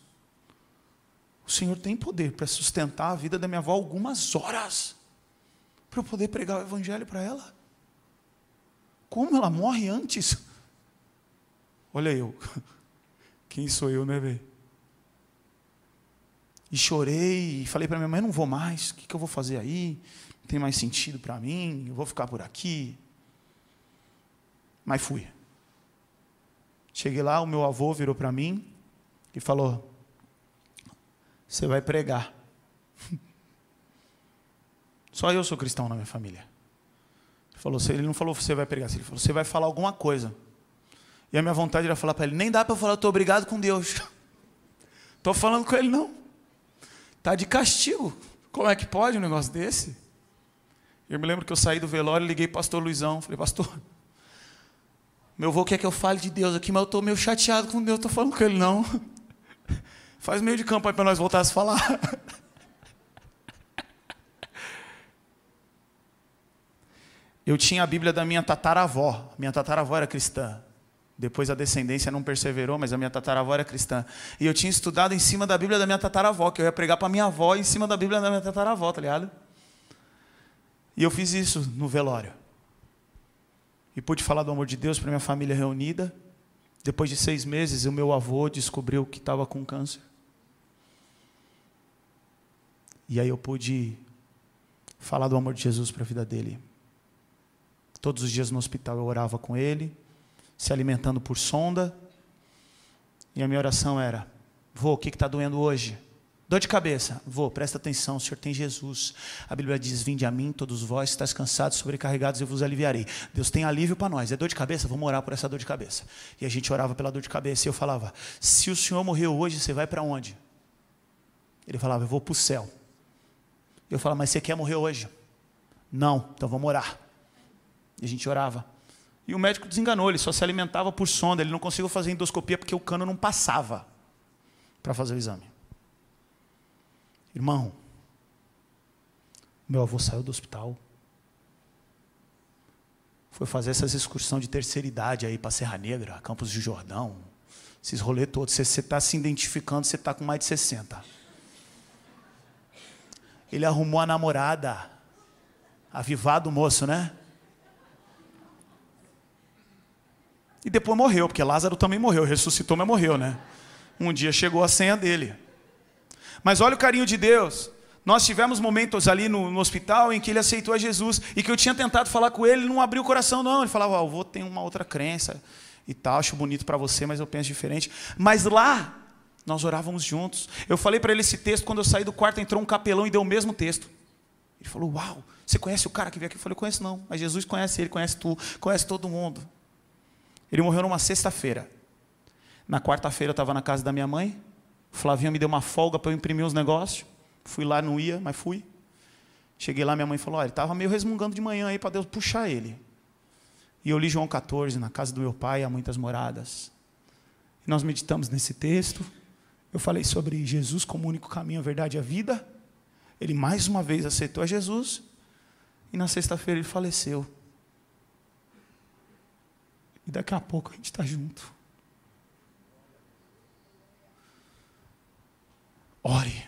Speaker 2: o Senhor tem poder para sustentar a vida da minha avó algumas horas para eu poder pregar o Evangelho para ela. Como ela morre antes? Olha eu. Quem sou eu, né, velho? E chorei e falei para minha mãe: não vou mais, o que, que eu vou fazer aí? Não tem mais sentido para mim, eu vou ficar por aqui. Mas fui. Cheguei lá, o meu avô virou para mim e falou: Você vai pregar. Só eu sou cristão na minha família. Ele, falou, ele não falou você vai pregar, ele falou você vai falar alguma coisa. E a minha vontade era falar para ele: nem dá para falar, estou obrigado com Deus. Estou falando com ele, não. Está de castigo. Como é que pode um negócio desse? Eu me lembro que eu saí do velório e liguei para o pastor Luizão. Falei, pastor, meu avô quer que eu fale de Deus aqui, mas eu estou meio chateado com Deus, estou falando com ele não. Faz meio de campo aí para nós voltar a falar. Eu tinha a Bíblia da minha tataravó. Minha tataravó era cristã. Depois a descendência não perseverou, mas a minha tataravó era cristã. E eu tinha estudado em cima da Bíblia da minha tataravó, que eu ia pregar para minha avó em cima da Bíblia da minha tataravó, tá ligado? E eu fiz isso no velório. E pude falar do amor de Deus para minha família reunida. Depois de seis meses, o meu avô descobriu que estava com câncer. E aí eu pude falar do amor de Jesus para a vida dele. Todos os dias no hospital eu orava com ele, se alimentando por sonda. E a minha oração era: Vô, o que está doendo hoje? Dor de cabeça. Vô, presta atenção, o Senhor tem Jesus. A Bíblia diz: Vinde a mim, todos vós que estáis cansados, sobrecarregados, eu vos aliviarei. Deus tem alívio para nós. É dor de cabeça? Vamos orar por essa dor de cabeça. E a gente orava pela dor de cabeça. E eu falava: Se o Senhor morreu hoje, você vai para onde? Ele falava: Eu vou para o céu. Eu falava: Mas você quer morrer hoje? Não, então vamos orar. E a gente orava. E o médico desenganou, ele só se alimentava por sonda, ele não conseguiu fazer endoscopia porque o cano não passava para fazer o exame. Irmão, meu avô saiu do hospital, foi fazer essas excursões de terceira idade aí para Serra Negra, Campos de Jordão, esses rolês todos. Você está se identificando, você está com mais de 60. Ele arrumou a namorada, avivado o moço, né? E depois morreu, porque Lázaro também morreu, ressuscitou, mas morreu, né? Um dia chegou a senha dele. Mas olha o carinho de Deus. Nós tivemos momentos ali no, no, hospital em que ele aceitou a Jesus e que eu tinha tentado falar com ele, ele não abriu o coração, não. Ele falava, oh, eu vou ter uma outra crença e tal, acho bonito para você, mas eu penso diferente. Mas lá, nós orávamos juntos. Eu falei para ele esse texto, quando eu saí do quarto, entrou um capelão e deu o mesmo texto. Ele falou, uau, você conhece o cara que veio aqui? Eu falei, conheço não, mas Jesus conhece ele, conhece tu, conhece todo mundo. Ele morreu numa sexta-feira. Na quarta-feira eu estava na casa da minha mãe. O Flavinho me deu uma folga para eu imprimir os negócios. Fui lá, não ia, mas fui. Cheguei lá, minha mãe falou: Olha, ele estava meio resmungando de manhã aí para Deus puxar ele. E eu li João 14, na casa do meu pai há muitas moradas. E nós meditamos nesse texto. Eu falei sobre Jesus como único caminho, a verdade e a vida. Ele mais uma vez aceitou a Jesus. E na sexta-feira ele faleceu. E daqui a pouco a gente está junto. Ore.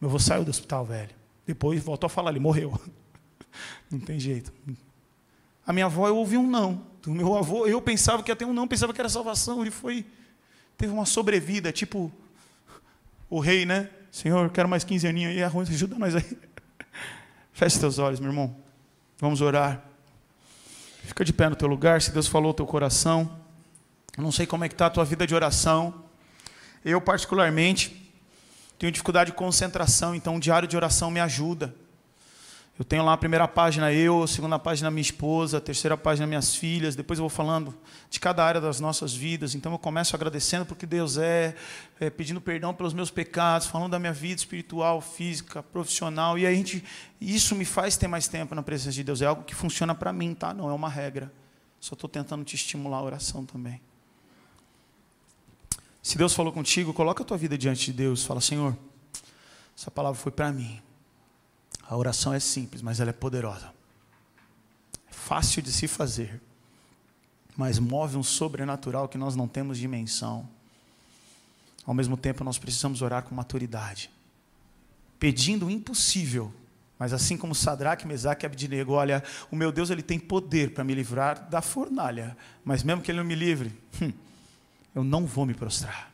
Speaker 2: Meu avô saiu do hospital, velho. Depois voltou a falar, ele morreu. Não tem jeito. A minha avó, eu ouvi um não. Do meu avô, eu pensava que ia ter um não, pensava que era salvação. Ele foi. Teve uma sobrevida, tipo o rei, né? Senhor, quero mais 15 aninhos aí, ajuda nós aí. Feche seus olhos, meu irmão. Vamos orar. Fica de pé no teu lugar, se Deus falou o teu coração. Eu não sei como é que está a tua vida de oração. Eu, particularmente, tenho dificuldade de concentração, então um diário de oração me ajuda.
Speaker 1: Eu tenho lá a primeira página eu, a segunda página minha esposa, a terceira página minhas filhas, depois eu vou falando de cada área das nossas vidas. Então eu começo agradecendo porque Deus é, é, pedindo perdão pelos meus pecados, falando da minha vida espiritual, física, profissional. E a gente, isso me faz ter mais tempo na presença de Deus. É algo que funciona para mim, tá? Não é uma regra. Só estou tentando te estimular a oração também. Se Deus falou contigo, coloca a tua vida diante de Deus. Fala, Senhor, essa palavra foi para mim. A oração é simples, mas ela é poderosa. É fácil de se fazer, mas move um sobrenatural que nós não temos dimensão. Ao mesmo tempo, nós precisamos orar com maturidade, pedindo o impossível. Mas assim como Sadraque, Mesaque e Abdinego, olha, o meu Deus ele tem poder para me livrar da fornalha, mas mesmo que ele não me livre, hum, eu não vou me prostrar.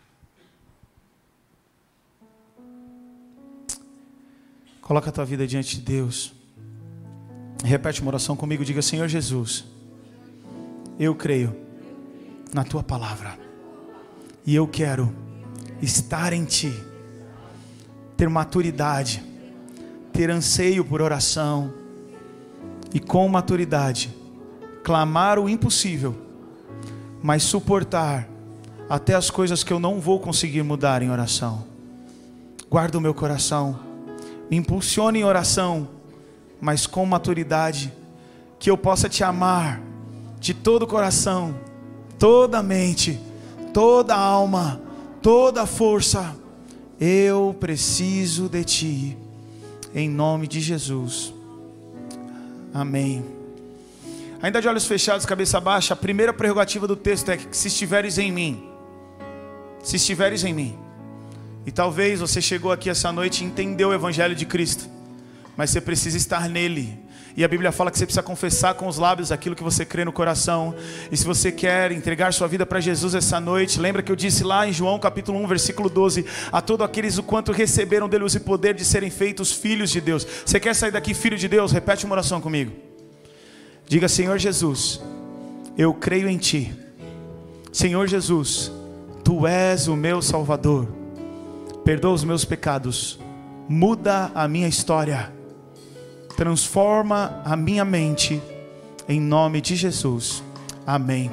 Speaker 1: Coloca a tua vida diante de Deus. Repete uma oração comigo. Diga: Senhor Jesus, eu creio na tua palavra. E eu quero estar em ti, ter maturidade, ter anseio por oração e com maturidade clamar o impossível, mas suportar até as coisas que eu não vou conseguir mudar em oração. Guarda o meu coração, me impulsione em oração, mas com maturidade, que eu possa te amar de todo o coração, toda a mente, toda a alma, toda a força. Eu preciso de ti, em nome de Jesus. Amém. Ainda de olhos fechados, cabeça baixa, a primeira prerrogativa do texto é que se estiveres em mim, se estiveres em mim. E talvez você chegou aqui essa noite e entendeu o Evangelho de Cristo, mas você precisa estar nele. E a Bíblia fala que você precisa confessar com os lábios aquilo que você crê no coração. E se você quer entregar sua vida para Jesus essa noite, lembra que eu disse lá em João capítulo 1, versículo 12: A todos aqueles o quanto receberam dele o poder de serem feitos filhos de Deus. Você quer sair daqui filho de Deus? Repete uma oração comigo. Diga: Senhor Jesus, eu creio em Ti. Senhor Jesus, Tu és o meu Salvador. Perdoa os meus pecados. Muda a minha história. Transforma a minha mente. Em nome de Jesus. Amém.